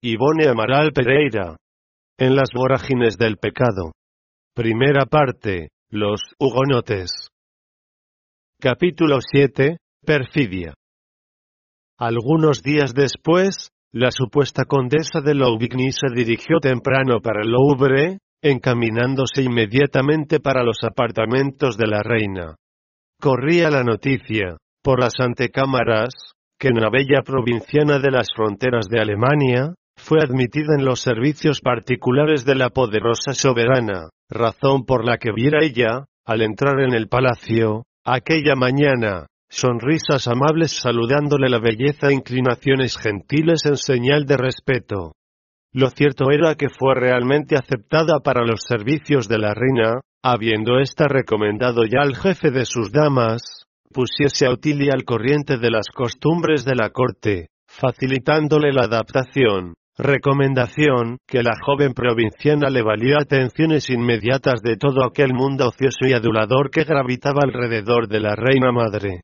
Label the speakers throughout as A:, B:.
A: Ivone Amaral Pereira. En las vorágines del pecado. Primera parte. Los hugonotes. Capítulo 7. Perfidia. Algunos días después, la supuesta condesa de Louvigny se dirigió temprano para el Louvre, encaminándose inmediatamente para los apartamentos de la reina. Corría la noticia, por las antecámaras, que en la bella provinciana de las fronteras de Alemania, fue admitida en los servicios particulares de la poderosa soberana, razón por la que viera ella, al entrar en el palacio, aquella mañana, sonrisas amables saludándole la belleza e inclinaciones gentiles en señal de respeto. Lo cierto era que fue realmente aceptada para los servicios de la reina, habiendo ésta recomendado ya al jefe de sus damas, pusiese a Otilia al corriente de las costumbres de la corte, facilitándole la adaptación, recomendación que la joven provinciana le valió atenciones inmediatas de todo aquel mundo ocioso y adulador que gravitaba alrededor de la reina madre.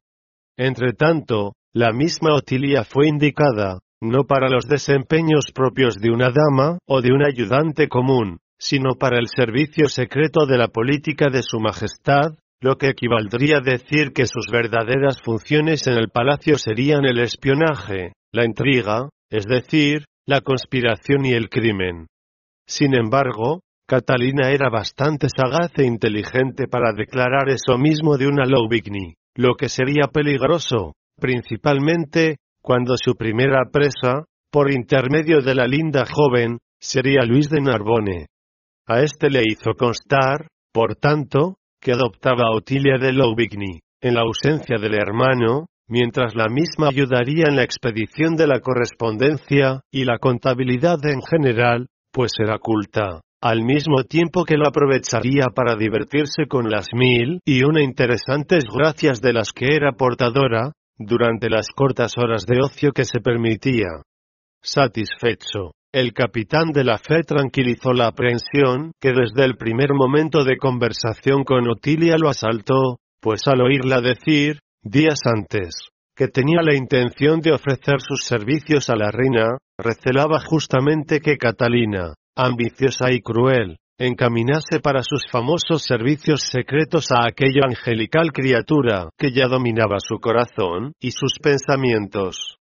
A: Entretanto, la misma Otilia fue indicada, no para los desempeños propios de una dama o de un ayudante común, sino para el servicio secreto de la política de su Majestad, lo que equivaldría a decir que sus verdaderas funciones en el palacio serían el espionaje, la intriga, es decir, la conspiración y el crimen. Sin embargo, Catalina era bastante sagaz e inteligente para declarar eso mismo de una Louvigny, lo que sería peligroso, principalmente, cuando su primera presa, por intermedio de la linda joven, sería Luis de Narbonne. A este le hizo constar, por tanto, que adoptaba a Otilia de Louvigny, en la ausencia del hermano, mientras la misma ayudaría en la expedición de la correspondencia y la contabilidad en general, pues era culta, al mismo tiempo que lo aprovecharía para divertirse con las mil y una interesantes gracias de las que era portadora, durante las cortas horas de ocio que se permitía. Satisfecho, el capitán de la fe tranquilizó la aprehensión que desde el primer momento de conversación con Otilia lo asaltó, pues al oírla decir, días antes, que tenía la intención de ofrecer sus servicios a la reina, recelaba justamente que Catalina, ambiciosa y cruel, encaminase para sus famosos servicios secretos a aquella angelical criatura que ya dominaba su corazón y sus pensamientos.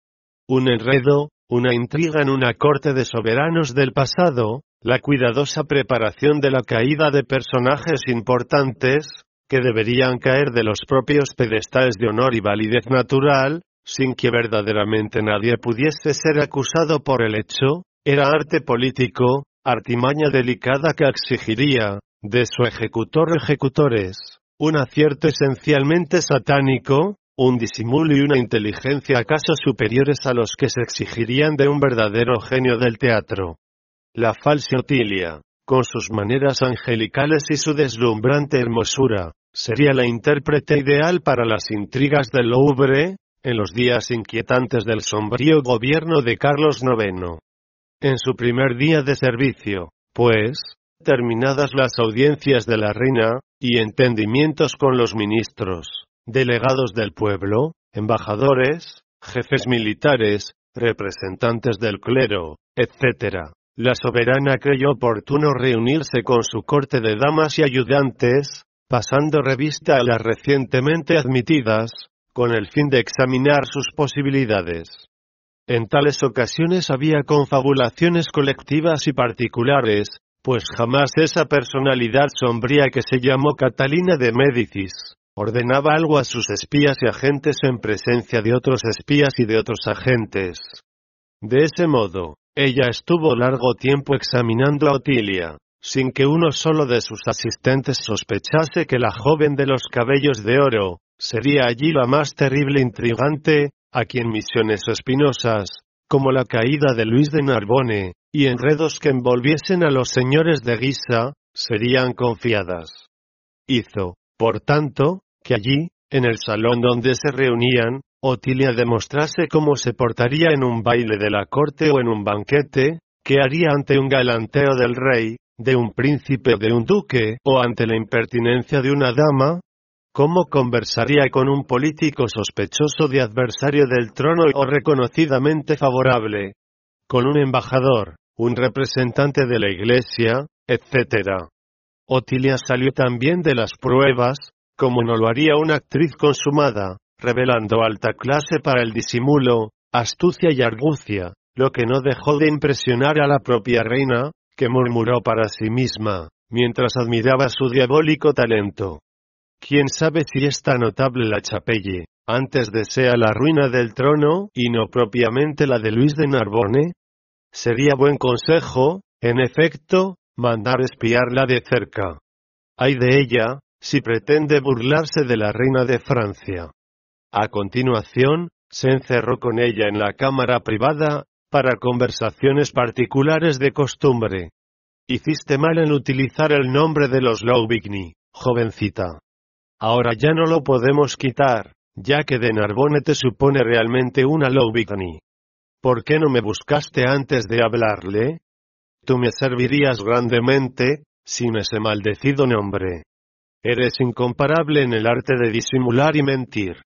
A: Un enredo, una intriga en una corte de soberanos del pasado, la cuidadosa preparación de la caída de personajes importantes, que deberían caer de los propios pedestales de honor y validez natural, sin que verdaderamente nadie pudiese ser acusado por el hecho, era arte político, artimaña delicada que exigiría, de su ejecutor ejecutores, un acierto esencialmente satánico, un disimulo y una inteligencia acaso superiores a los que se exigirían de un verdadero genio del teatro. La falsa Otilia, con sus maneras angelicales y su deslumbrante hermosura, sería la intérprete ideal para las intrigas del Louvre, en los días inquietantes del sombrío gobierno de Carlos IX. En su primer día de servicio, pues, terminadas las audiencias de la reina, y entendimientos con los ministros, delegados del pueblo, embajadores, jefes militares, representantes del clero, etc., la soberana creyó oportuno reunirse con su corte de damas y ayudantes, pasando revista a las recientemente admitidas, con el fin de examinar sus posibilidades. En tales ocasiones había confabulaciones colectivas y particulares, pues jamás esa personalidad sombría que se llamó Catalina de Médicis, ordenaba algo a sus espías y agentes en presencia de otros espías y de otros agentes. De ese modo, ella estuvo largo tiempo examinando a Otilia, sin que uno solo de sus asistentes sospechase que la joven de los cabellos de oro, sería allí la más terrible intrigante, a quien misiones espinosas, como la caída de Luis de Narbone, y enredos que envolviesen a los señores de Guisa, serían confiadas. Hizo, por tanto, que allí, en el salón donde se reunían, Otilia demostrase cómo se portaría en un baile de la corte o en un banquete, qué haría ante un galanteo del rey, de un príncipe o de un duque, o ante la impertinencia de una dama, cómo conversaría con un político sospechoso de adversario del trono o reconocidamente favorable, con un embajador, un representante de la iglesia, etc. Otilia salió también de las pruebas, como no lo haría una actriz consumada, revelando alta clase para el disimulo, astucia y argucia, lo que no dejó de impresionar a la propia reina, que murmuró para sí misma, mientras admiraba su diabólico talento. ¿Quién sabe si esta notable la Chapelle, antes desea la ruina del trono, y no propiamente la de Luis de Narbonne? Sería buen consejo, en efecto, mandar espiarla de cerca. Hay de ella, si pretende burlarse de la reina de Francia. A continuación, se encerró con ella en la cámara privada, para conversaciones particulares de costumbre. Hiciste mal en utilizar el nombre de los Louvigny, jovencita. Ahora ya no lo podemos quitar, ya que de Narbonne te supone realmente una Louvigny. ¿Por qué no me buscaste antes de hablarle? Tú me servirías grandemente, sin ese maldecido nombre. Eres incomparable en el arte de disimular y mentir.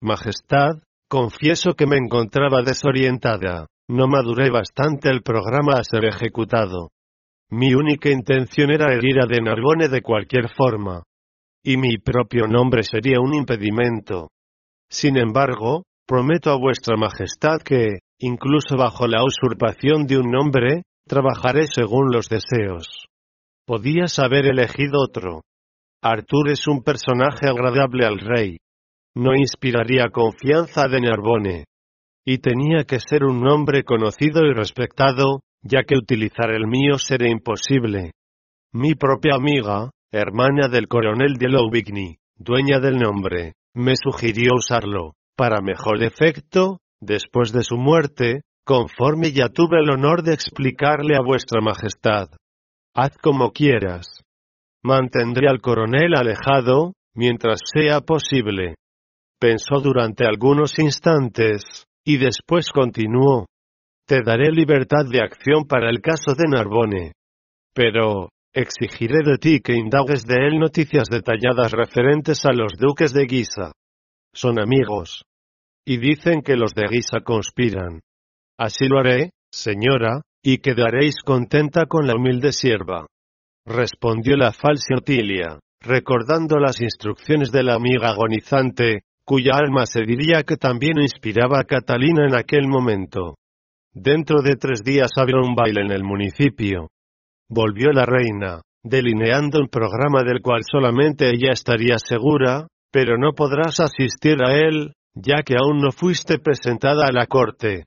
A: Majestad, confieso que me encontraba desorientada, no maduré bastante el programa a ser ejecutado. Mi única intención era herir a de Narbonne de cualquier forma. Y mi propio nombre sería un impedimento. Sin embargo, prometo a vuestra Majestad que, incluso bajo la usurpación de un nombre, trabajaré según los deseos. Podías haber elegido otro. Artur es un personaje agradable al rey, no inspiraría confianza de Narbonne. Y tenía que ser un nombre conocido y respetado, ya que utilizar el mío sería imposible. Mi propia amiga, hermana del coronel de Louvigny, dueña del nombre, me sugirió usarlo, para mejor efecto, después de su muerte, conforme ya tuve el honor de explicarle a vuestra majestad. Haz como quieras. Mantendré al coronel alejado, mientras sea posible. Pensó durante algunos instantes, y después continuó. Te daré libertad de acción para el caso de Narbonne. Pero, exigiré de ti que indagues de él noticias detalladas referentes a los duques de Guisa. Son amigos. Y dicen que los de Guisa conspiran. Así lo haré, señora, y quedaréis contenta con la humilde sierva. Respondió la falsa Otilia, recordando las instrucciones de la amiga agonizante, cuya alma se diría que también inspiraba a Catalina en aquel momento. Dentro de tres días habrá un baile en el municipio. Volvió la reina, delineando un programa del cual solamente ella estaría segura, pero no podrás asistir a él, ya que aún no fuiste presentada a la corte.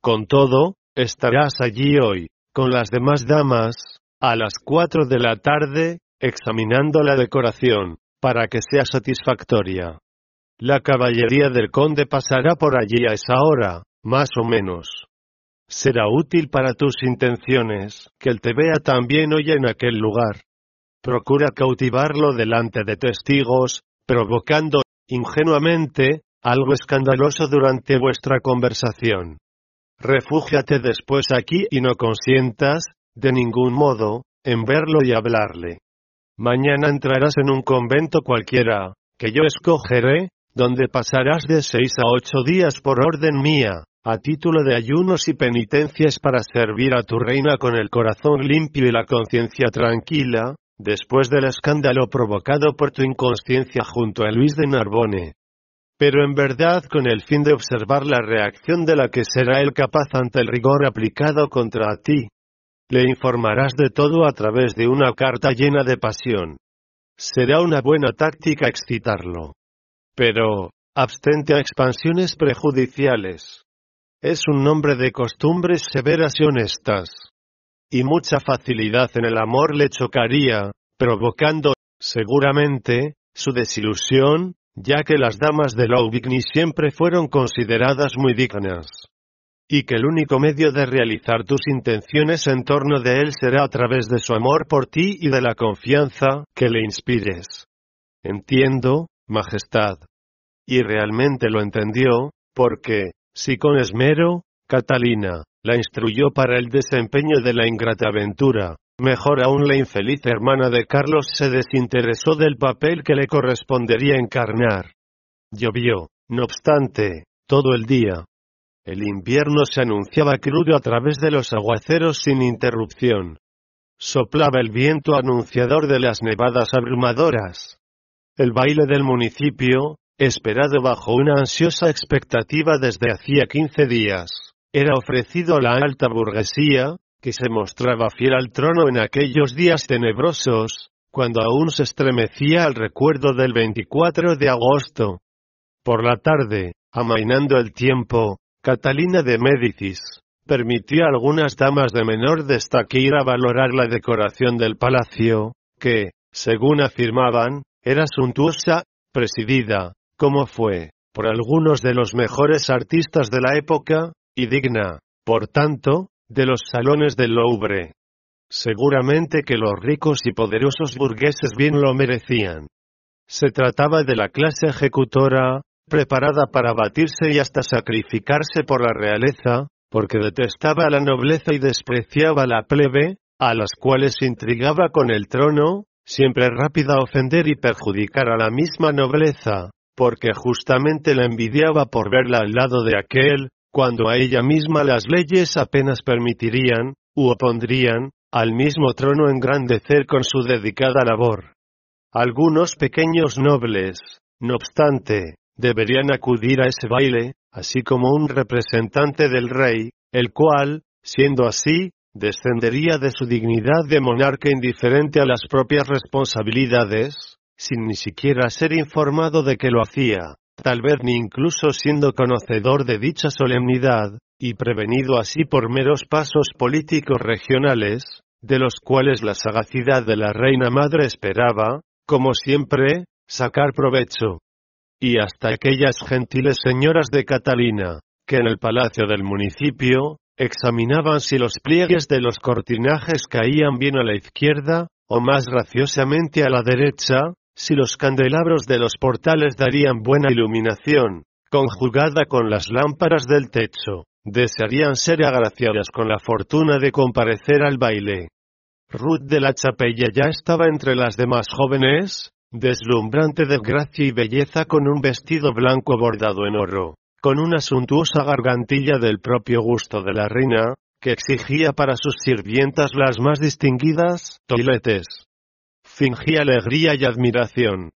A: Con todo, estarás allí hoy, con las demás damas, a las cuatro de la tarde, examinando la decoración, para que sea satisfactoria. La caballería del conde pasará por allí a esa hora, más o menos. Será útil para tus intenciones, que él te vea también hoy en aquel lugar. Procura cautivarlo delante de testigos, provocando, ingenuamente, algo escandaloso durante vuestra conversación. Refúgiate después aquí y no consientas, de ningún modo, en verlo y hablarle. Mañana entrarás en un convento cualquiera, que yo escogeré, donde pasarás de seis a ocho días por orden mía, a título de ayunos y penitencias para servir a tu reina con el corazón limpio y la conciencia tranquila, después del escándalo provocado por tu inconsciencia junto a Luis de Narbone. Pero en verdad con el fin de observar la reacción de la que será él capaz ante el rigor aplicado contra ti. Le informarás de todo a través de una carta llena de pasión. Será una buena táctica excitarlo. Pero, abstente a expansiones prejudiciales. Es un nombre de costumbres severas y honestas. Y mucha facilidad en el amor le chocaría, provocando, seguramente, su desilusión, ya que las damas de Louvigny siempre fueron consideradas muy dignas. y que el único medio de realizar tus intenciones en torno de él será a través de su amor por ti y de la confianza que le inspires. Entiendo, Majestad. Y realmente lo entendió, porque, si con esmero, Catalina, la instruyó para el desempeño de la ingrata aventura, mejor aún la infeliz hermana de Carlos se desinteresó del papel que le correspondería encarnar. Llovió, no obstante, todo el día. El invierno se anunciaba crudo a través de los aguaceros sin interrupción. Soplaba el viento anunciador de las nevadas abrumadoras. El baile del municipio, esperado bajo una ansiosa expectativa desde hacía quince días, era ofrecido a la alta burguesía, que se mostraba fiel al trono en aquellos días tenebrosos, cuando aún se estremecía al recuerdo del 24 de agosto. Por la tarde, amainando el tiempo, Catalina de Médicis, permitió a algunas damas de menor destaque ir a valorar la decoración del palacio, que, según afirmaban, era suntuosa, presidida, como fue, por algunos de los mejores artistas de la época, y digna, por tanto, de los salones del Louvre. Seguramente que los ricos y poderosos burgueses bien lo merecían. Se trataba de la clase ejecutora, preparada para batirse y hasta sacrificarse por la realeza, porque detestaba a la nobleza y despreciaba a la plebe, a las cuales intrigaba con el trono, siempre rápida a ofender y perjudicar a la misma nobleza, porque justamente la envidiaba por verla al lado de aquel, cuando a ella misma las leyes apenas permitirían, u opondrían, al mismo trono engrandecer con su dedicada labor. Algunos pequeños nobles, no obstante, deberían acudir a ese baile, así como un representante del rey, el cual, siendo así, descendería de su dignidad de monarca indiferente a las propias responsabilidades, sin ni siquiera ser informado de que lo hacía, tal vez ni incluso siendo conocedor de dicha solemnidad, y prevenido así por meros pasos políticos regionales, de los cuales la sagacidad de la reina madre esperaba, como siempre, sacar provecho. Y hasta aquellas gentiles señoras de Catalina, que en el palacio del municipio, examinaban si los pliegues de los cortinajes caían bien a la izquierda, o más graciosamente a la derecha, si los candelabros de los portales darían buena iluminación, conjugada con las lámparas del techo, desearían ser agraciadas con la fortuna de comparecer al baile. Ruth de la Chapella ya estaba entre las demás jóvenes, deslumbrante de gracia y belleza con un vestido blanco bordado en oro, con una suntuosa gargantilla del propio gusto de la reina, que exigía para sus sirvientas las más distinguidas toiletes fingía alegría y admiración.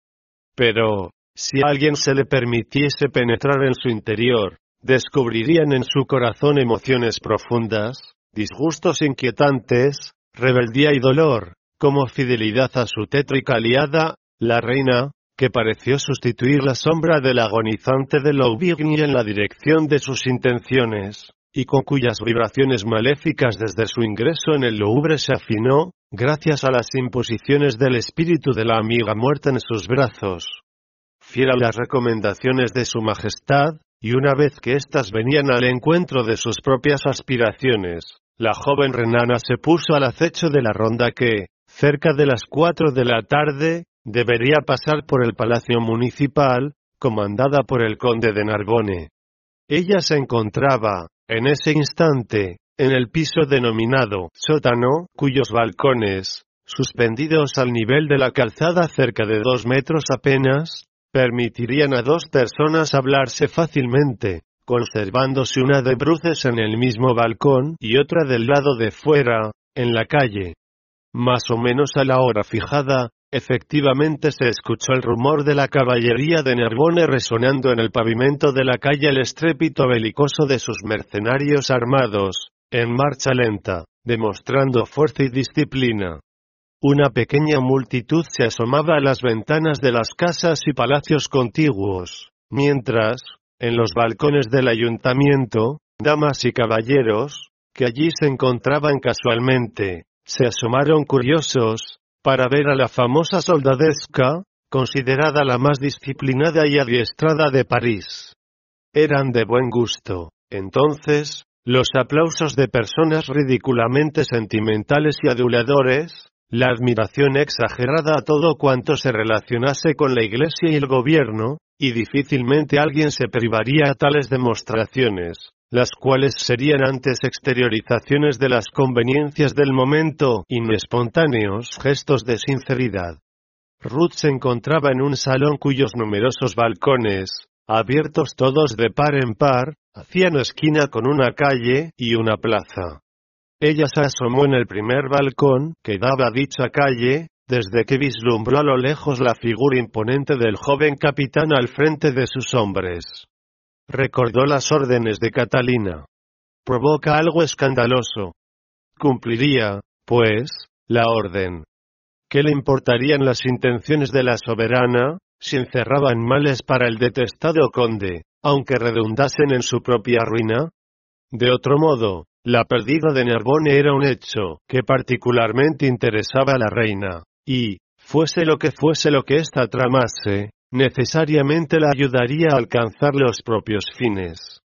A: Pero, si alguien se le permitiese penetrar en su interior, descubrirían en su corazón emociones profundas, disgustos inquietantes, rebeldía y dolor, como fidelidad a su tétrica aliada, la reina, que pareció sustituir la sombra del agonizante de Louvigny en la dirección de sus intenciones, y con cuyas vibraciones maléficas desde su ingreso en el Louvre se afinó, gracias a las imposiciones del espíritu de la amiga muerta en sus brazos. Fiel a las recomendaciones de su majestad, y una vez que éstas venían al encuentro de sus propias aspiraciones, la joven renana se puso al acecho de la ronda que, cerca de las cuatro de la tarde, debería pasar por el palacio municipal, comandada por el conde de Narbone. Ella se encontraba, en ese instante, en el piso denominado sótano, cuyos balcones, suspendidos al nivel de la calzada cerca de dos metros apenas, permitirían a dos personas hablarse fácilmente, conservándose una de bruces en el mismo balcón y otra del lado de fuera, en la calle. Más o menos a la hora fijada, efectivamente se escuchó el rumor de la caballería de Narbonne resonando en el pavimento de la calle el estrépito belicoso de sus mercenarios armados, en marcha lenta, demostrando fuerza y disciplina. Una pequeña multitud se asomaba a las ventanas de las casas y palacios contiguos, mientras, en los balcones del ayuntamiento, damas y caballeros, que allí se encontraban casualmente, se asomaron curiosos, para ver a la famosa soldadesca, considerada la más disciplinada y adiestrada de París. Eran de buen gusto, entonces, los aplausos de personas ridículamente sentimentales y aduladores, la admiración exagerada a todo cuanto se relacionase con la Iglesia y el gobierno, y difícilmente alguien se privaría a tales demostraciones, las cuales serían antes exteriorizaciones de las conveniencias del momento y no espontáneos gestos de sinceridad. Ruth se encontraba en un salón cuyos numerosos balcones, abiertos todos de par en par, hacían esquina con una calle y una plaza. Ella se asomó en el primer balcón que daba a dicha calle, desde que vislumbró a lo lejos la figura imponente del joven capitán al frente de sus hombres. Recordó las órdenes de Catalina. Provoca algo escandaloso. Cumpliría, pues, la orden. ¿Qué le importarían las intenciones de la soberana, si encerraban males para el detestado conde, aunque redundasen en su propia ruina? De otro modo, la pérdida de Narbonne era un hecho que particularmente interesaba a la reina, y, fuese lo que fuese lo que ésta tramase, necesariamente la ayudaría a alcanzar los propios fines.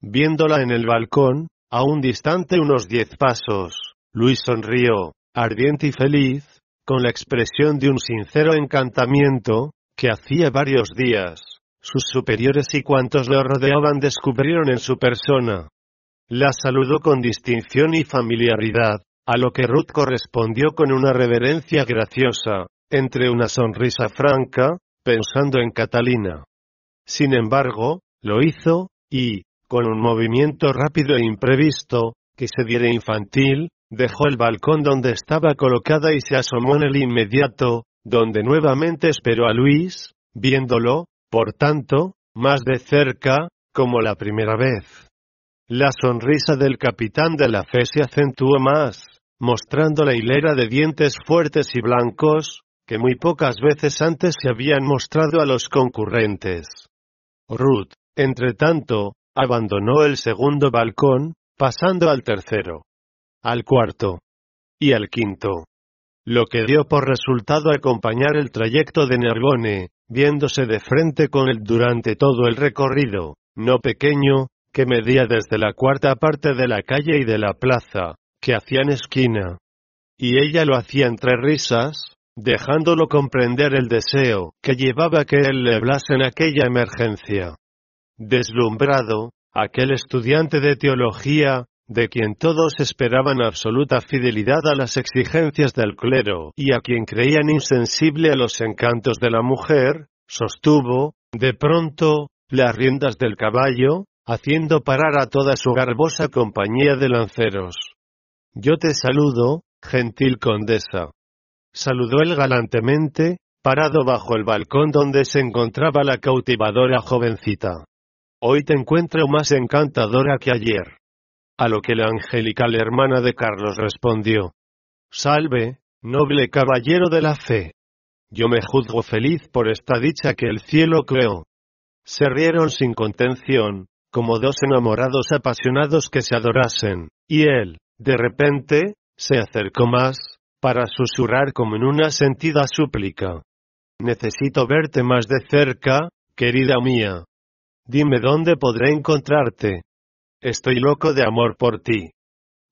A: Viéndola en el balcón, a un distante unos diez pasos, Luis sonrió, ardiente y feliz, con la expresión de un sincero encantamiento, que hacía varios días, sus superiores y cuantos lo rodeaban descubrieron en su persona. La saludó con distinción y familiaridad, a lo que Ruth correspondió con una reverencia graciosa, entre una sonrisa franca, pensando en Catalina. Sin embargo, lo hizo, y, con un movimiento rápido e imprevisto, que se diera infantil, dejó el balcón donde estaba colocada y se asomó en el inmediato, donde nuevamente esperó a Luis, viéndolo, por tanto, más de cerca, como la primera vez. La sonrisa del capitán de la fe se acentuó más, mostrando la hilera de dientes fuertes y blancos, que muy pocas veces antes se habían mostrado a los concurrentes. Ruth, entre tanto, abandonó el segundo balcón, pasando al tercero, al cuarto y al quinto lo que dio por resultado acompañar el trayecto de Nergone, viéndose de frente con él durante todo el recorrido, no pequeño, que medía desde la cuarta parte de la calle y de la plaza, que hacían esquina. Y ella lo hacía entre risas, dejándolo comprender el deseo que llevaba que él le hablase en aquella emergencia. Deslumbrado, aquel estudiante de teología, de quien todos esperaban absoluta fidelidad a las exigencias del clero y a quien creían insensible a los encantos de la mujer, sostuvo, de pronto, las riendas del caballo, haciendo parar a toda su garbosa compañía de lanceros. Yo te saludo, gentil condesa. Saludó él galantemente, parado bajo el balcón donde se encontraba la cautivadora jovencita. Hoy te encuentro más encantadora que ayer. A lo que la angelical hermana de Carlos respondió. Salve, noble caballero de la fe. Yo me juzgo feliz por esta dicha que el cielo creó. Se rieron sin contención, como dos enamorados apasionados que se adorasen, y él, de repente, se acercó más, para susurrar como en una sentida súplica. Necesito verte más de cerca, querida mía. Dime dónde podré encontrarte. Estoy loco de amor por ti.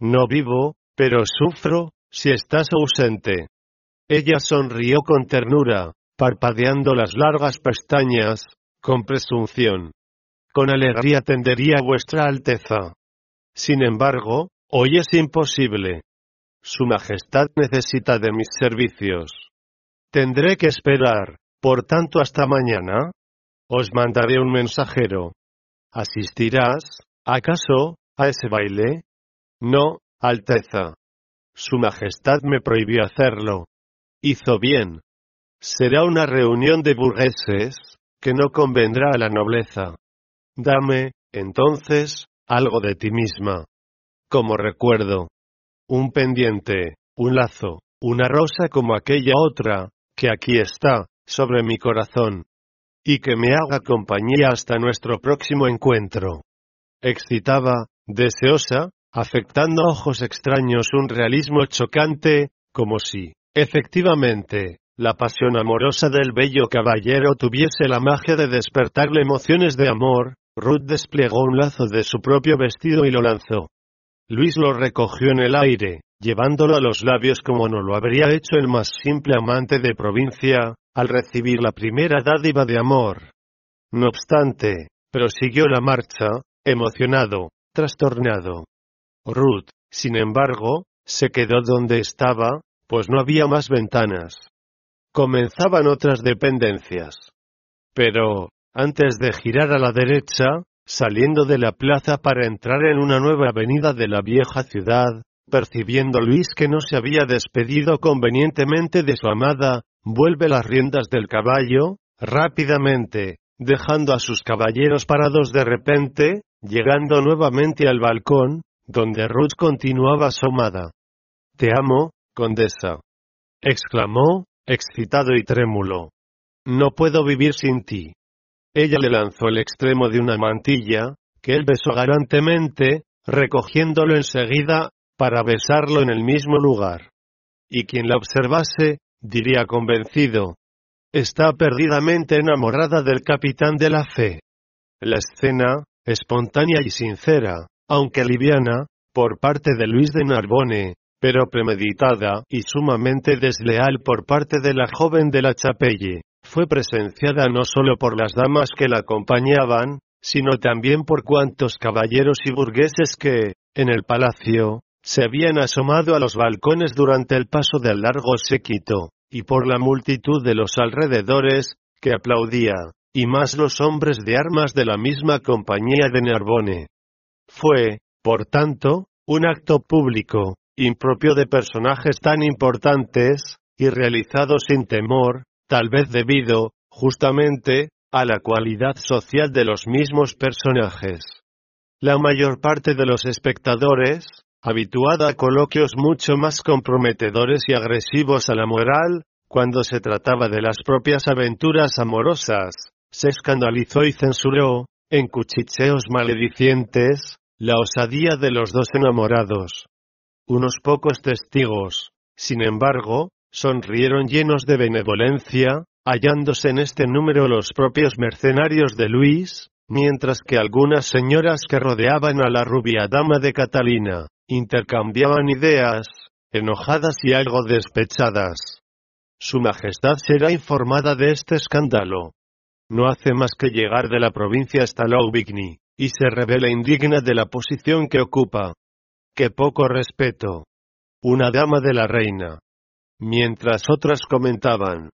A: No vivo, pero sufro, si estás ausente. Ella sonrió con ternura, parpadeando las largas pestañas, con presunción. Con alegría tendería vuestra Alteza. Sin embargo, hoy es imposible. Su Majestad necesita de mis servicios. Tendré que esperar, por tanto hasta mañana. Os mandaré un mensajero. ¿Asistirás? ¿Acaso, a ese baile? No, Alteza. Su Majestad me prohibió hacerlo. Hizo bien. Será una reunión de burgueses, que no convendrá a la nobleza. Dame, entonces, algo de ti misma. Como recuerdo. Un pendiente, un lazo, una rosa como aquella otra, que aquí está, sobre mi corazón. Y que me haga compañía hasta nuestro próximo encuentro excitaba, deseosa, afectando a ojos extraños un realismo chocante, como si, efectivamente, la pasión amorosa del bello caballero tuviese la magia de despertarle emociones de amor, Ruth desplegó un lazo de su propio vestido y lo lanzó. Luis lo recogió en el aire, llevándolo a los labios como no lo habría hecho el más simple amante de provincia, al recibir la primera dádiva de amor. No obstante, prosiguió la marcha, emocionado, trastornado. Ruth, sin embargo, se quedó donde estaba, pues no había más ventanas. Comenzaban otras dependencias. Pero, antes de girar a la derecha, saliendo de la plaza para entrar en una nueva avenida de la vieja ciudad, percibiendo Luis que no se había despedido convenientemente de su amada, vuelve las riendas del caballo, rápidamente, dejando a sus caballeros parados de repente, llegando nuevamente al balcón, donde Ruth continuaba asomada. Te amo, condesa. exclamó, excitado y trémulo. No puedo vivir sin ti. Ella le lanzó el extremo de una mantilla, que él besó galantemente, recogiéndolo enseguida, para besarlo en el mismo lugar. Y quien la observase, diría convencido, está perdidamente enamorada del capitán de la fe. La escena, espontánea y sincera, aunque liviana, por parte de Luis de Narbone, pero premeditada y sumamente desleal por parte de la joven de la Chapelle, fue presenciada no solo por las damas que la acompañaban, sino también por cuantos caballeros y burgueses que, en el palacio, se habían asomado a los balcones durante el paso del largo séquito, y por la multitud de los alrededores, que aplaudía, y más los hombres de armas de la misma compañía de Narbone. Fue, por tanto, un acto público, impropio de personajes tan importantes, y realizado sin temor, tal vez debido, justamente, a la cualidad social de los mismos personajes. La mayor parte de los espectadores, habituada a coloquios mucho más comprometedores y agresivos a la moral, cuando se trataba de las propias aventuras amorosas, se escandalizó y censuró, en cuchicheos maledicientes, la osadía de los dos enamorados. Unos pocos testigos, sin embargo, sonrieron llenos de benevolencia, hallándose en este número los propios mercenarios de Luis, mientras que algunas señoras que rodeaban a la rubia dama de Catalina, intercambiaban ideas, enojadas y algo despechadas. Su Majestad será informada de este escándalo. No hace más que llegar de la provincia hasta Louvigny, y se revela indigna de la posición que ocupa. ¡Qué poco respeto! Una dama de la reina. Mientras otras comentaban.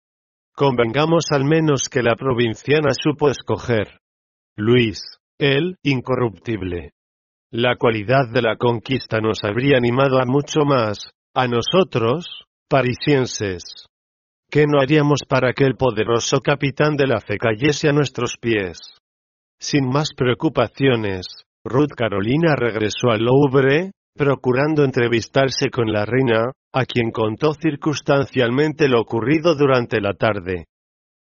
A: Convengamos al menos que la provinciana supo escoger. Luis, el incorruptible. La cualidad de la conquista nos habría animado a mucho más, a nosotros, parisienses. ¿Qué no haríamos para que el poderoso capitán de la fe cayese a nuestros pies? Sin más preocupaciones, Ruth Carolina regresó al Louvre, procurando entrevistarse con la reina, a quien contó circunstancialmente lo ocurrido durante la tarde.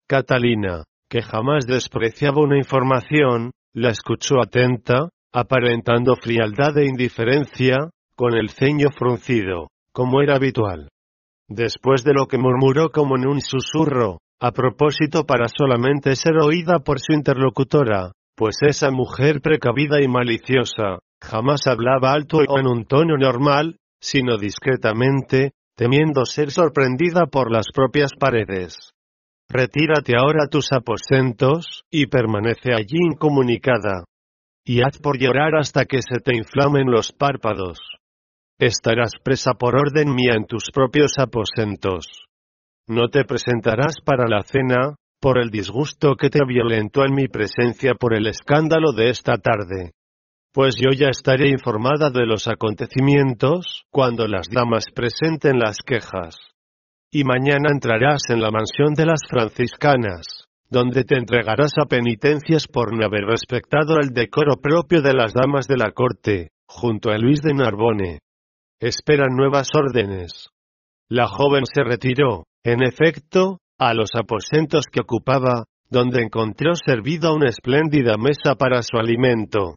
A: Catalina, que jamás despreciaba una información, la escuchó atenta, aparentando frialdad e indiferencia, con el ceño fruncido, como era habitual. Después de lo que murmuró como en un susurro, a propósito para solamente ser oída por su interlocutora, pues esa mujer precavida y maliciosa, jamás hablaba alto o en un tono normal, sino discretamente, temiendo ser sorprendida por las propias paredes. Retírate ahora a tus aposentos, y permanece allí incomunicada, y haz por llorar hasta que se te inflamen los párpados. Estarás presa por orden mía en tus propios aposentos. No te presentarás para la cena, por el disgusto que te violentó en mi presencia por el escándalo de esta tarde. Pues yo ya estaré informada de los acontecimientos, cuando las damas presenten las quejas. Y mañana entrarás en la mansión de las franciscanas donde te entregarás a penitencias por no haber respetado el decoro propio de las damas de la corte, junto a Luis de Narbone. Esperan nuevas órdenes. La joven se retiró, en efecto, a los aposentos que ocupaba, donde encontró servida una espléndida mesa para su alimento.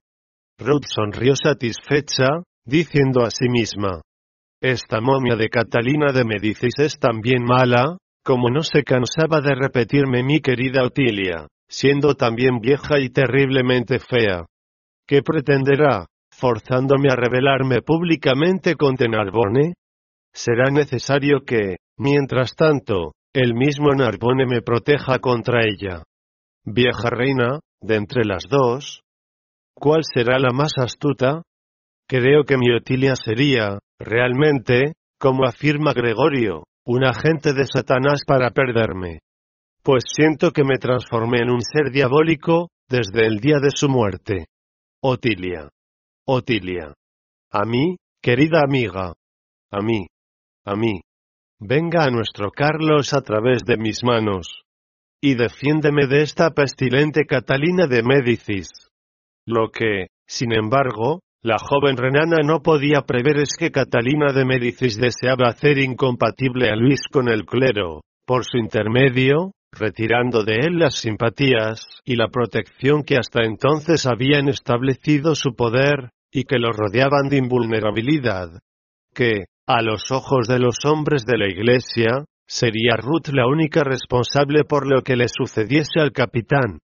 A: Ruth sonrió satisfecha, diciendo a sí misma, Esta momia de Catalina de Medicis es también mala, como no se cansaba de repetirme mi querida Otilia, siendo también vieja y terriblemente fea. ¿Qué pretenderá, forzándome a rebelarme públicamente contra Narbone? Será necesario que, mientras tanto, el mismo Narbone me proteja contra ella. Vieja reina, de entre las dos, ¿cuál será la más astuta? Creo que mi Otilia sería, realmente, como afirma Gregorio, un agente de Satanás para perderme. Pues siento que me transformé en un ser diabólico, desde el día de su muerte. Otilia. Otilia. A mí, querida amiga. A mí. A mí. Venga a nuestro Carlos a través de mis manos. Y defiéndeme de esta pestilente Catalina de Médicis. Lo que, sin embargo, la joven renana no podía prever es que Catalina de Médicis deseaba hacer incompatible a Luis con el clero, por su intermedio, retirando de él las simpatías y la protección que hasta entonces habían establecido su poder, y que lo rodeaban de invulnerabilidad. Que, a los ojos de los hombres de la Iglesia, sería Ruth la única responsable por lo que le sucediese al capitán.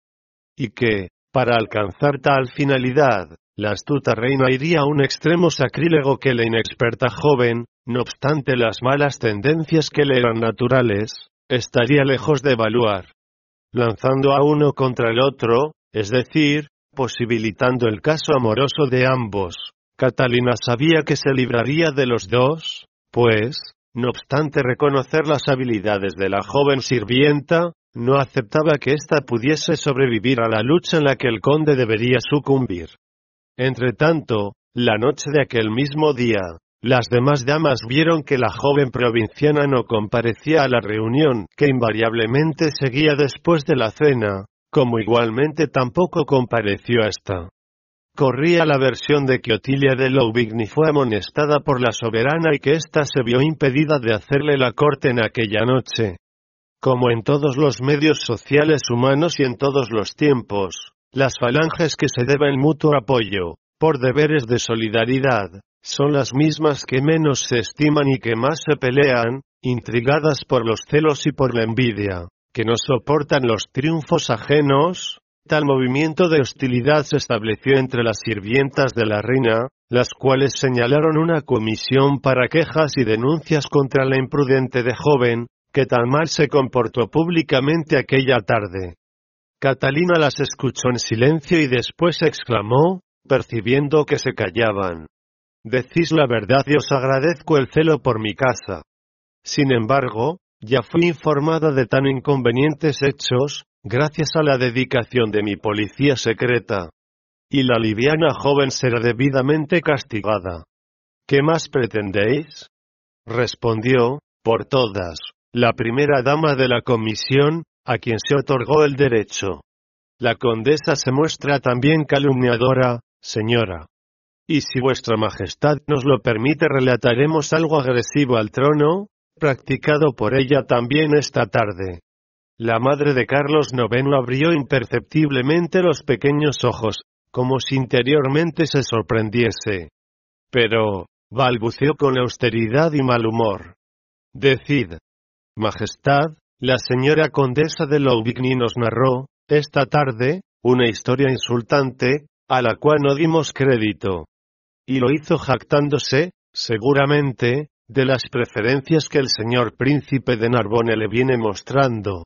A: Y que, para alcanzar tal finalidad, la astuta reina iría a un extremo sacrílego que la inexperta joven, no obstante las malas tendencias que le eran naturales, estaría lejos de evaluar. Lanzando a uno contra el otro, es decir, posibilitando el caso amoroso de ambos. Catalina sabía que se libraría de los dos, pues, no obstante reconocer las habilidades de la joven sirvienta, no aceptaba que ésta pudiese sobrevivir a la lucha en la que el conde debería sucumbir. Entretanto, la noche de aquel mismo día, las demás damas vieron que la joven provinciana no comparecía a la reunión que invariablemente seguía después de la cena, como igualmente tampoco compareció esta. Corría la versión de que Otilia de Louvigny fue amonestada por la soberana y que ésta se vio impedida de hacerle la corte en aquella noche. Como en todos los medios sociales humanos y en todos los tiempos, las falanges que se deben mutuo apoyo, por deberes de solidaridad, son las mismas que menos se estiman y que más se pelean, intrigadas por los celos y por la envidia, que no soportan los triunfos ajenos, tal movimiento de hostilidad se estableció entre las sirvientas de la reina, las cuales señalaron una comisión para quejas y denuncias contra la imprudente de joven, que tan mal se comportó públicamente aquella tarde. Catalina las escuchó en silencio y después exclamó, percibiendo que se callaban. Decís la verdad y os agradezco el celo por mi casa. Sin embargo, ya fui informada de tan inconvenientes hechos, gracias a la dedicación de mi policía secreta. Y la liviana joven será debidamente castigada. ¿Qué más pretendéis? Respondió, por todas, la primera dama de la comisión, a quien se otorgó el derecho. La condesa se muestra también calumniadora, señora. Y si vuestra majestad nos lo permite relataremos algo agresivo al trono, practicado por ella también esta tarde. La madre de Carlos IX abrió imperceptiblemente los pequeños ojos, como si interiormente se sorprendiese. Pero, balbuceó con austeridad y mal humor. Decid. Majestad, la señora condesa de Louvigny nos narró, esta tarde, una historia insultante, a la cual no dimos crédito y lo hizo jactándose, seguramente, de las preferencias que el señor príncipe de Narbonne le viene mostrando.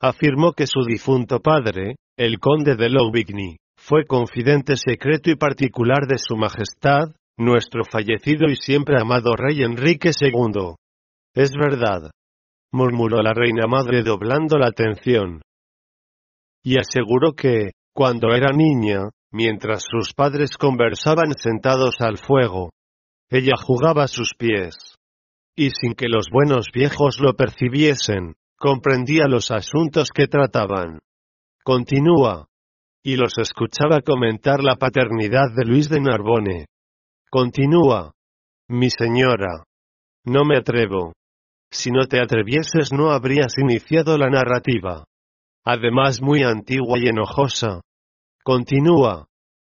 A: Afirmó que su difunto padre, el conde de Louvigny, fue confidente secreto y particular de su majestad, nuestro fallecido y siempre amado rey Enrique II. Es verdad. Murmuró la reina madre doblando la atención. Y aseguró que, cuando era niña, mientras sus padres conversaban sentados al fuego. Ella jugaba a sus pies. Y sin que los buenos viejos lo percibiesen, comprendía los asuntos que trataban. Continúa. Y los escuchaba comentar la paternidad de Luis de Narbone. Continúa. Mi señora. No me atrevo. Si no te atrevieses no habrías iniciado la narrativa. Además muy antigua y enojosa. Continúa.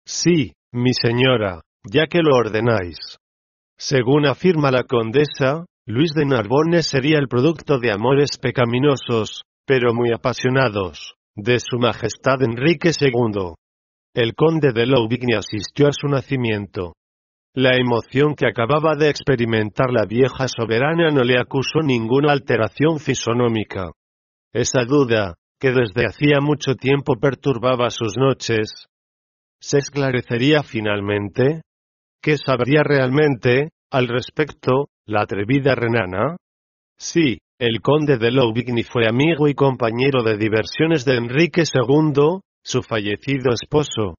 A: Sí, mi señora, ya que lo ordenáis. Según afirma la condesa, Luis de Narbonne sería el producto de amores pecaminosos, pero muy apasionados, de Su Majestad Enrique II. El conde de Louvigny asistió a su nacimiento. La emoción que acababa de experimentar la vieja soberana no le acusó ninguna alteración fisonómica. Esa duda, que desde hacía mucho tiempo perturbaba sus noches, se esclarecería finalmente. ¿Qué sabría realmente, al respecto, la atrevida renana? Sí, el conde de Louvigny fue amigo y compañero de diversiones de Enrique II, su fallecido esposo.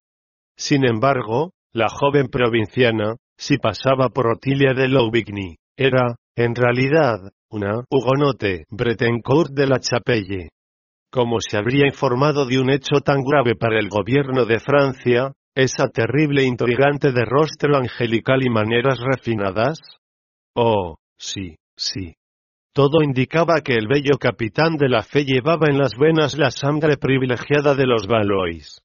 A: Sin embargo, la joven provinciana, si pasaba por Otilia de Louvigny, era, en realidad, una hugonote Bretencourt de la Chapelle. Como se habría informado de un hecho tan grave para el gobierno de Francia, esa terrible intrigante de rostro angelical y maneras refinadas? Oh, sí, sí. Todo indicaba que el bello capitán de la fe llevaba en las venas la sangre privilegiada de los Valois.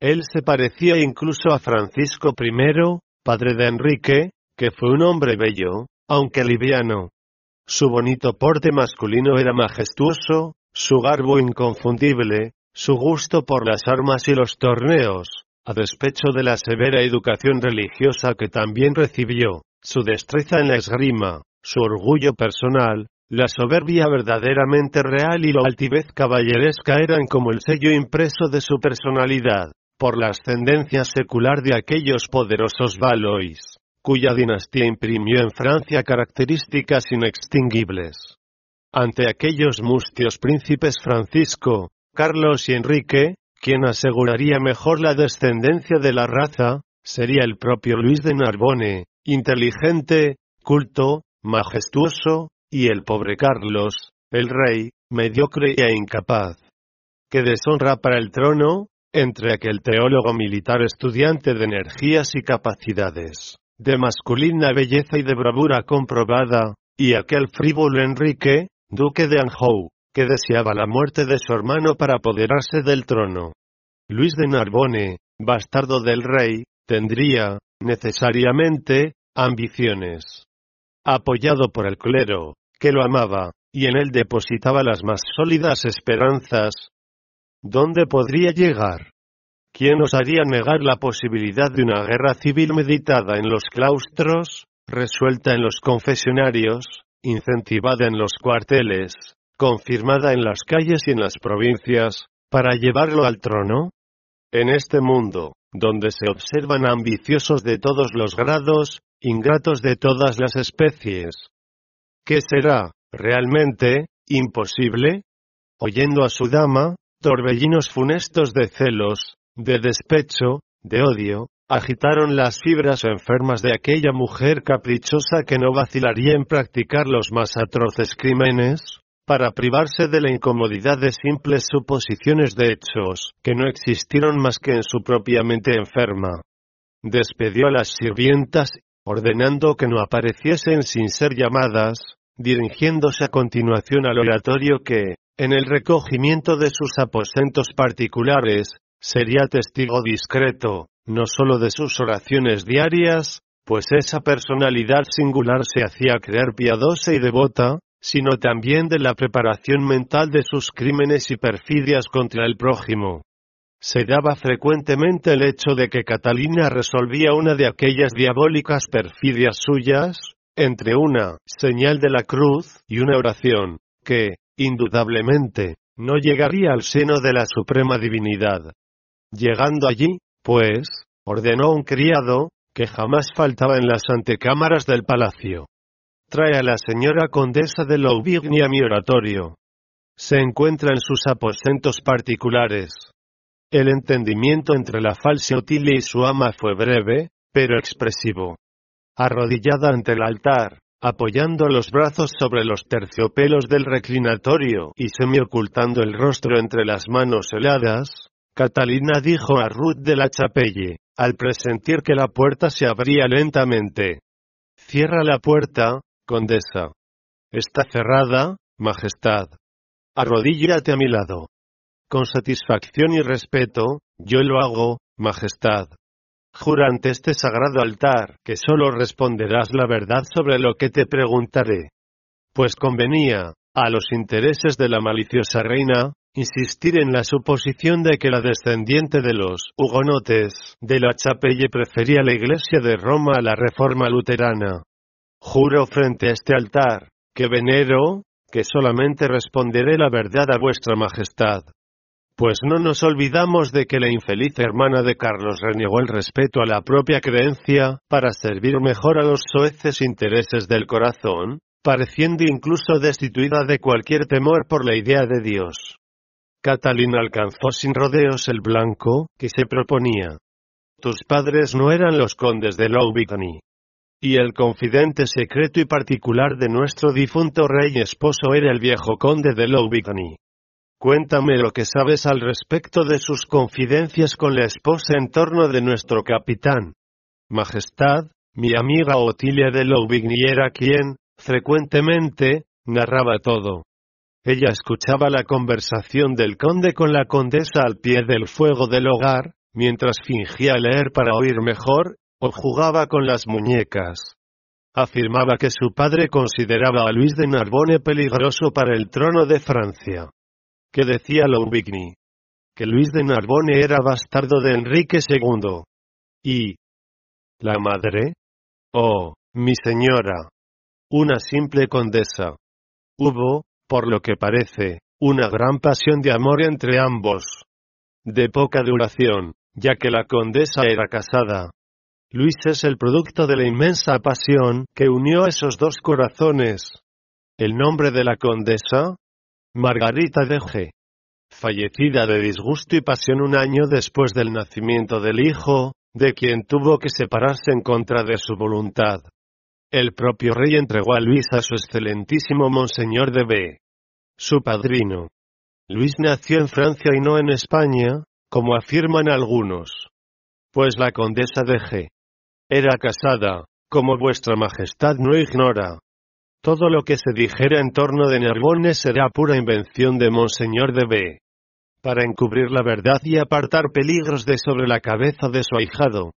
A: Él se parecía incluso a Francisco I, padre de Enrique, que fue un hombre bello, aunque liviano. Su bonito porte masculino era majestuoso, su garbo inconfundible, su gusto por las armas y los torneos, a despecho de la severa educación religiosa que también recibió, su destreza en la esgrima, su orgullo personal, la soberbia verdaderamente real y la altivez caballeresca eran como el sello impreso de su personalidad, por la ascendencia secular de aquellos poderosos Valois, cuya dinastía imprimió en Francia características inextinguibles. Ante aquellos mustios príncipes Francisco, Carlos y Enrique, quien aseguraría mejor la descendencia de la raza, sería el propio Luis de Narbonne, inteligente, culto, majestuoso, y el pobre Carlos, el rey, mediocre e incapaz. ¡Qué deshonra para el trono! Entre aquel teólogo militar estudiante de energías y capacidades, de masculina belleza y de bravura comprobada, y aquel frívolo Enrique, duque de Anjou, que deseaba la muerte de su hermano para apoderarse del trono. Luis de Narbonne, bastardo del rey, tendría, necesariamente, ambiciones. Apoyado por el clero, que lo amaba, y en él depositaba las más sólidas esperanzas. ¿Dónde podría llegar? ¿Quién osaría negar la posibilidad de una guerra civil meditada en los claustros, resuelta en los confesionarios, incentivada en los cuarteles, confirmada en las calles y en las provincias, para llevarlo al trono? En este mundo, donde se observan ambiciosos de todos los grados, ingratos de todas las especies, ¿Qué será, realmente, imposible? Oyendo a su dama, torbellinos funestos de celos, de despecho, de odio, agitaron las fibras enfermas de aquella mujer caprichosa que no vacilaría en practicar los más atroces crímenes, para privarse de la incomodidad de simples suposiciones de hechos, que no existieron más que en su propia mente enferma. Despedió a las sirvientas ordenando que no apareciesen sin ser llamadas, dirigiéndose a continuación al oratorio que, en el recogimiento de sus aposentos particulares, sería testigo discreto, no sólo de sus oraciones diarias, pues esa personalidad singular se hacía creer piadosa y devota, sino también de la preparación mental de sus crímenes y perfidias contra el prójimo. Se daba frecuentemente el hecho de que Catalina resolvía una de aquellas diabólicas perfidias suyas, entre una señal de la cruz y una oración, que, indudablemente, no llegaría al seno de la Suprema Divinidad. Llegando allí, pues, ordenó un criado, que jamás faltaba en las antecámaras del palacio. Trae a la señora condesa de Louvigny a mi oratorio. Se encuentra en sus aposentos particulares. El entendimiento entre la falsa Otilia y su ama fue breve, pero expresivo. Arrodillada ante el altar, apoyando los brazos sobre los terciopelos del reclinatorio y semi-ocultando el rostro entre las manos heladas, Catalina dijo a Ruth de la Chapelle, al presentir que la puerta se abría lentamente. Cierra la puerta, condesa. Está cerrada, majestad. Arrodíllate a mi lado. Con satisfacción y respeto, yo lo hago, Majestad. Jura ante este sagrado altar que solo responderás la verdad sobre lo que te preguntaré. Pues convenía, a los intereses de la maliciosa reina, insistir en la suposición de que la descendiente de los hugonotes de la Chapelle prefería la Iglesia de Roma a la Reforma luterana. Juro frente a este altar, que venero, que solamente responderé la verdad a vuestra majestad. Pues no nos olvidamos de que la infeliz hermana de Carlos renegó el respeto a la propia creencia, para servir mejor a los soeces intereses del corazón, pareciendo incluso destituida de cualquier temor por la idea de Dios. Catalina alcanzó sin rodeos el blanco que se proponía. Tus padres no eran los condes de Loubigny y el confidente secreto y particular de nuestro difunto rey esposo era el viejo conde de Loubigny. Cuéntame lo que sabes al respecto de sus confidencias con la esposa en torno de nuestro capitán. Majestad, mi amiga Otilia de Loubigny era quien, frecuentemente, narraba todo. Ella escuchaba la conversación del conde con la condesa al pie del fuego del hogar, mientras fingía leer para oír mejor, o jugaba con las muñecas. Afirmaba que su padre consideraba a Luis de Narbonne peligroso para el trono de Francia. ¿Qué decía Louvigny? Que Luis de Narbonne era bastardo de Enrique II. Y... ¿La madre? Oh, mi señora. Una simple condesa. Hubo, por lo que parece, una gran pasión de amor entre ambos. De poca duración, ya que la condesa era casada, Luis es el producto de la inmensa pasión que unió esos dos corazones. El nombre de la condesa? Margarita de G. Fallecida de disgusto y pasión un año después del nacimiento del hijo, de quien tuvo que separarse en contra de su voluntad. El propio rey entregó a Luis a su excelentísimo Monseñor de B. Su padrino. Luis nació en Francia y no en España, como afirman algunos. Pues la condesa de G era casada, como vuestra majestad no ignora. Todo lo que se dijera en torno de Narbonne será pura invención de Monseñor de B. Para encubrir la verdad y apartar peligros de sobre la cabeza de su ahijado.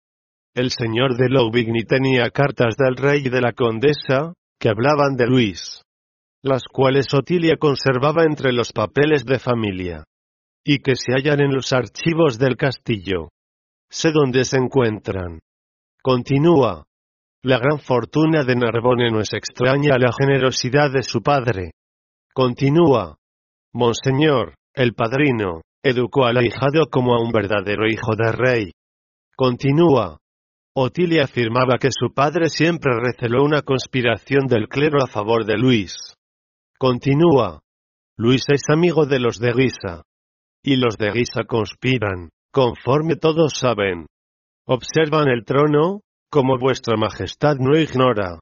A: El señor de Louvigny tenía cartas del rey y de la condesa, que hablaban de Luis. Las cuales Otilia conservaba entre los papeles de familia. Y que se hallan en los archivos del castillo. Sé dónde se encuentran. Continúa. La gran fortuna de Narbonne no es extraña a la generosidad de su padre. Continúa. Monseñor, el padrino, educó al ahijado como a un verdadero hijo de rey. Continúa. Otilia afirmaba que su padre siempre receló una conspiración del clero a favor de Luis. Continúa. Luis es amigo de los de Guisa. Y los de Guisa conspiran, conforme todos saben, Observan el trono, como vuestra majestad no ignora.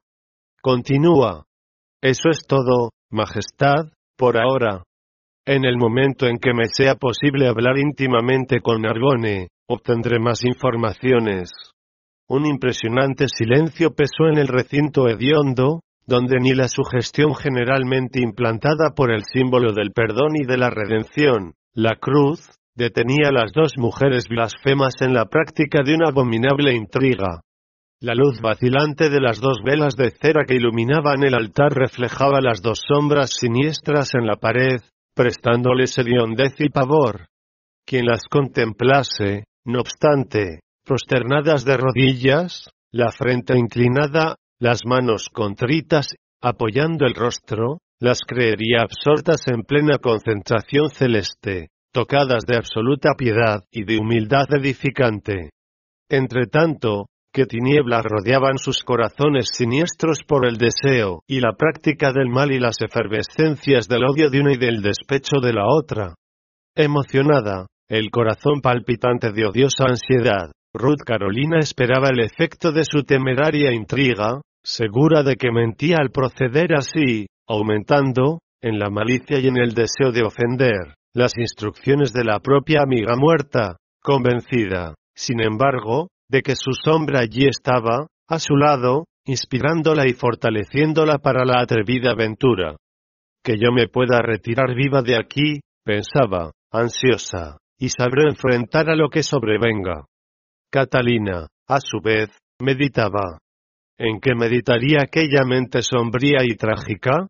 A: Continúa. Eso es todo, majestad, por ahora. En el momento en que me sea posible hablar íntimamente con Narbonne, obtendré más informaciones. Un impresionante silencio pesó en el recinto hediondo, donde ni la sugestión generalmente implantada por el símbolo del perdón y de la redención, la cruz, detenía a las dos mujeres blasfemas en la práctica de una abominable intriga. La luz vacilante de las dos velas de cera que iluminaban el altar reflejaba las dos sombras siniestras en la pared, prestándoles hediondez y pavor. Quien las contemplase, no obstante, prosternadas de rodillas, la frente inclinada, las manos contritas, apoyando el rostro, las creería absortas en plena concentración celeste tocadas de absoluta piedad y de humildad edificante. Entretanto, que tinieblas rodeaban sus corazones siniestros por el deseo y la práctica del mal y las efervescencias del odio de una y del despecho de la otra. Emocionada, el corazón palpitante de odiosa ansiedad, Ruth Carolina esperaba el efecto de su temeraria intriga, segura de que mentía al proceder así, aumentando, en la malicia y en el deseo de ofender, las instrucciones de la propia amiga muerta, convencida, sin embargo, de que su sombra allí estaba, a su lado, inspirándola y fortaleciéndola para la atrevida aventura. Que yo me pueda retirar viva de aquí, pensaba, ansiosa, y sabré enfrentar a lo que sobrevenga. Catalina, a su vez, meditaba. ¿En qué meditaría aquella mente sombría y trágica?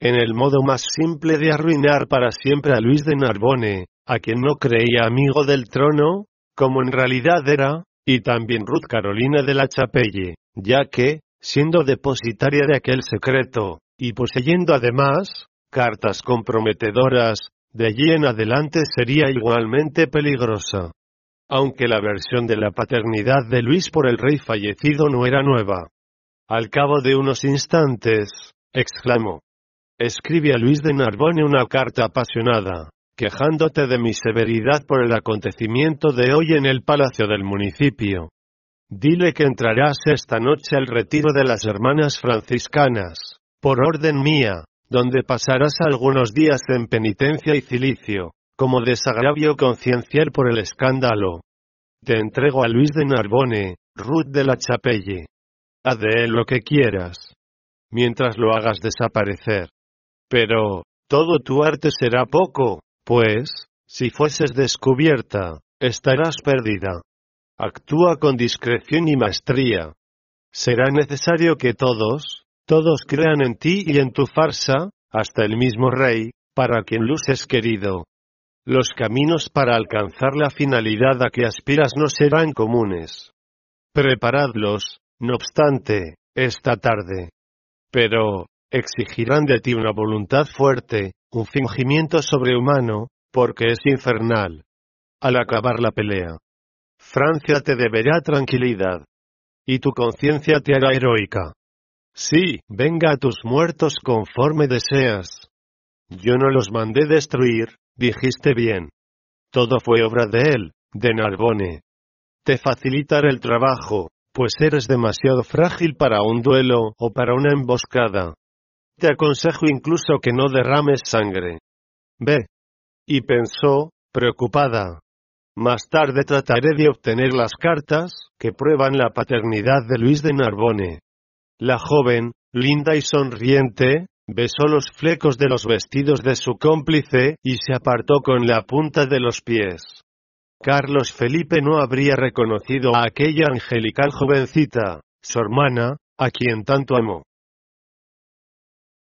A: en el modo más simple de arruinar para siempre a Luis de Narbone, a quien no creía amigo del trono, como en realidad era, y también Ruth Carolina de la Chapelle, ya que, siendo depositaria de aquel secreto, y poseyendo además, cartas comprometedoras, de allí en adelante sería igualmente peligrosa. Aunque la versión de la paternidad de Luis por el rey fallecido no era nueva. Al cabo de unos instantes, exclamó. Escribe a Luis de Narbonne una carta apasionada, quejándote de mi severidad por el acontecimiento de hoy en el palacio del municipio. Dile que entrarás esta noche al retiro de las hermanas franciscanas, por orden mía, donde pasarás algunos días en penitencia y cilicio, como desagravio conciencial por el escándalo. Te entrego a Luis de Narbonne, Ruth de la Chapelle. Haz de él lo que quieras. Mientras lo hagas desaparecer. Pero, todo tu arte será poco, pues, si fueses descubierta, estarás perdida. Actúa con discreción y maestría. Será necesario que todos, todos crean en ti y en tu farsa, hasta el mismo rey, para quien luces querido. Los caminos para alcanzar la finalidad a que aspiras no serán comunes. Preparadlos, no obstante, esta tarde. Pero, exigirán de ti una voluntad fuerte, un fingimiento sobrehumano, porque es infernal. Al acabar la pelea, Francia te deberá tranquilidad. Y tu conciencia te hará heroica. Sí, venga a tus muertos conforme deseas. Yo no los mandé destruir, dijiste bien. Todo fue obra de él, de Narbone. Te facilitaré el trabajo, pues eres demasiado frágil para un duelo o para una emboscada. Te aconsejo incluso que no derrames sangre. Ve. Y pensó, preocupada. Más tarde trataré de obtener las cartas que prueban la paternidad de Luis de Narbone. La joven, linda y sonriente, besó los flecos de los vestidos de su cómplice y se apartó con la punta de los pies. Carlos Felipe no habría reconocido a aquella angelical jovencita, su hermana, a quien tanto amó.